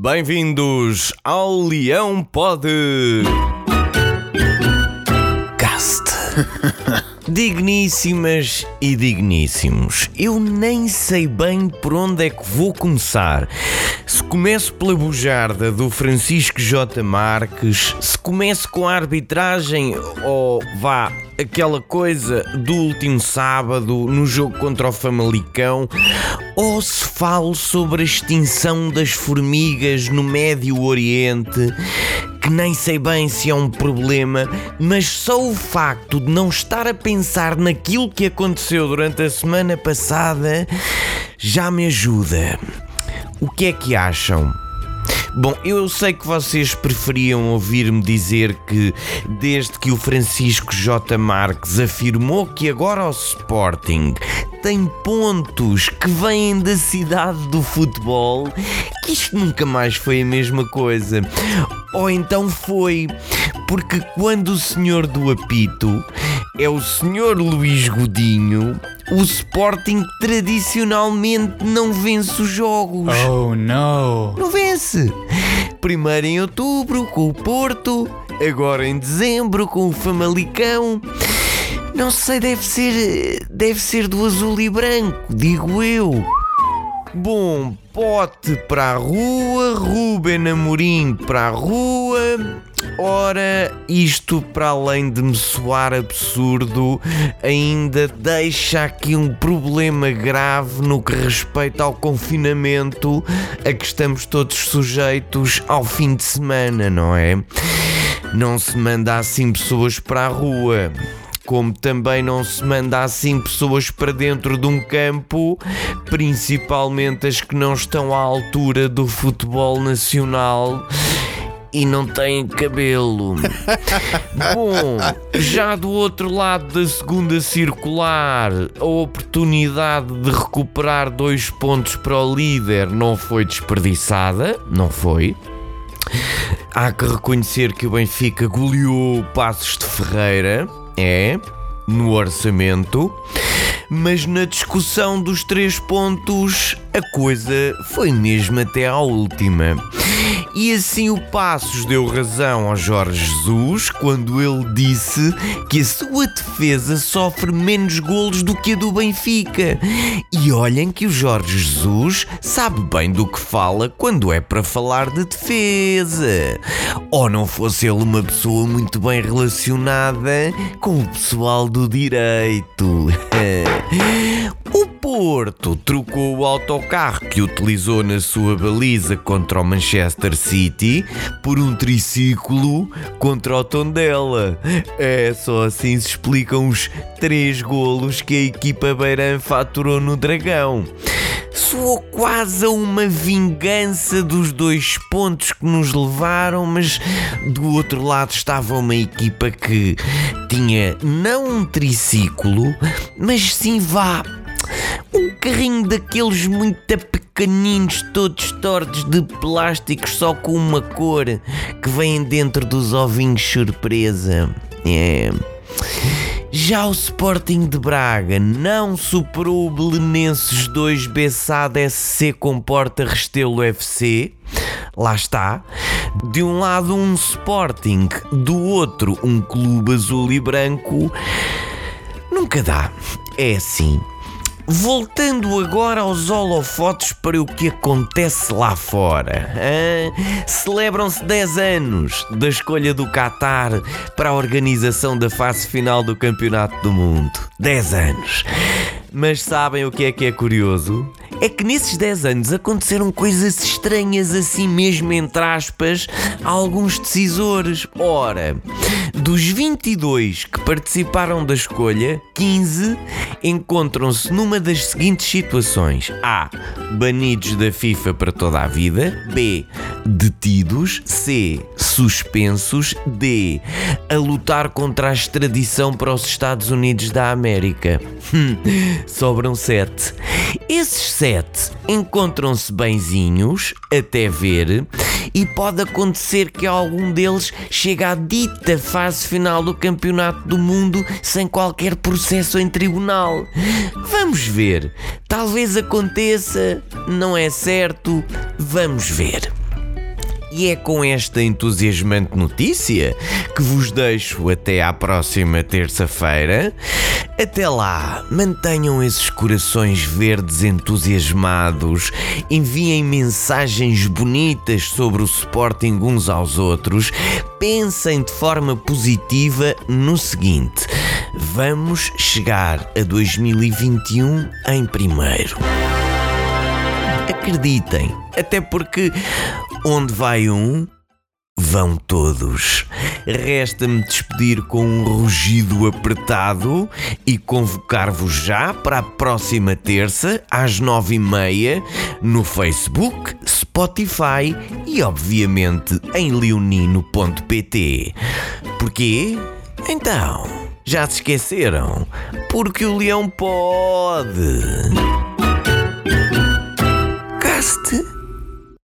Bem-vindos ao Leão Pode Cast. Digníssimas e digníssimos, eu nem sei bem por onde é que vou começar. Se começo pela bujarda do Francisco J. Marques, se começo com a arbitragem ou vá aquela coisa do último sábado no jogo contra o Famalicão, ou se falo sobre a extinção das formigas no Médio Oriente que nem sei bem se é um problema, mas só o facto de não estar a pensar naquilo que aconteceu durante a semana passada já me ajuda. O que é que acham? Bom, eu sei que vocês preferiam ouvir-me dizer que, desde que o Francisco J. Marques afirmou que agora o Sporting tem pontos que vêm da cidade do futebol, que isto nunca mais foi a mesma coisa. Ou então foi, porque quando o senhor do apito é o senhor Luís Godinho, o Sporting tradicionalmente não vence os jogos. Oh no! Não vence! Primeiro em outubro com o Porto, agora em dezembro com o Famalicão. Não sei, deve ser. deve ser do azul e branco, digo eu. Bom, pote para a rua, Ruben Amorim para a rua. Ora, isto para além de me soar absurdo, ainda deixa aqui um problema grave no que respeita ao confinamento a que estamos todos sujeitos ao fim de semana, não é? Não se manda assim pessoas para a rua como também não se manda assim pessoas para dentro de um campo, principalmente as que não estão à altura do futebol nacional e não têm cabelo. Bom, já do outro lado da segunda circular, a oportunidade de recuperar dois pontos para o líder não foi desperdiçada, não foi. Há que reconhecer que o Benfica goleou Passos de Ferreira é no orçamento, mas na discussão dos três pontos a coisa foi mesmo até à última. E assim o Passos deu razão ao Jorge Jesus quando ele disse que a sua defesa sofre menos golos do que a do Benfica. E olhem que o Jorge Jesus sabe bem do que fala quando é para falar de defesa. Ou não fosse ele uma pessoa muito bem relacionada com o pessoal do direito. Porto trocou o autocarro que utilizou na sua baliza contra o Manchester City por um triciclo contra o Tondela. É só assim se explicam os três golos que a equipa Beirã faturou no Dragão. Soou quase a uma vingança dos dois pontos que nos levaram, mas do outro lado estava uma equipa que tinha não um triciclo, mas sim vá carrinho daqueles muito pequeninos, todos tortos de plásticos, só com uma cor que vêm dentro dos ovinhos surpresa. É. Já o Sporting de Braga não superou o Belenenses 2 Bessada SC com Porta Restelo FC. Lá está. De um lado um Sporting, do outro um clube azul e branco. Nunca dá. É assim. Voltando agora aos holofotes para o que acontece lá fora. Celebram-se 10 anos da escolha do Qatar para a organização da fase final do Campeonato do Mundo. 10 anos. Mas sabem o que é que é curioso? É que nesses 10 anos aconteceram coisas estranhas, assim mesmo, entre aspas, a alguns decisores. Ora, dos 22 que participaram da escolha, 15 encontram-se numa das seguintes situações: A. Banidos da FIFA para toda a vida. B. Detidos. C. Suspensos. D. A lutar contra a extradição para os Estados Unidos da América. Sobram 7. Esses 7 encontram-se benzinhos, até ver, e pode acontecer que algum deles chegue à dita fase final do Campeonato do Mundo sem qualquer processo em tribunal. Vamos ver. Talvez aconteça, não é certo. Vamos ver. E é com esta entusiasmante notícia que vos deixo até à próxima terça-feira. Até lá, mantenham esses corações verdes entusiasmados, enviem mensagens bonitas sobre o Sporting uns aos outros, pensem de forma positiva no seguinte: vamos chegar a 2021 em primeiro. Acreditem, até porque onde vai um, vão todos. Resta-me despedir com um rugido apertado e convocar-vos já para a próxima terça, às nove e meia, no Facebook, Spotify e, obviamente, em leonino.pt. Porquê? Então, já se esqueceram? Porque o leão pode. Cast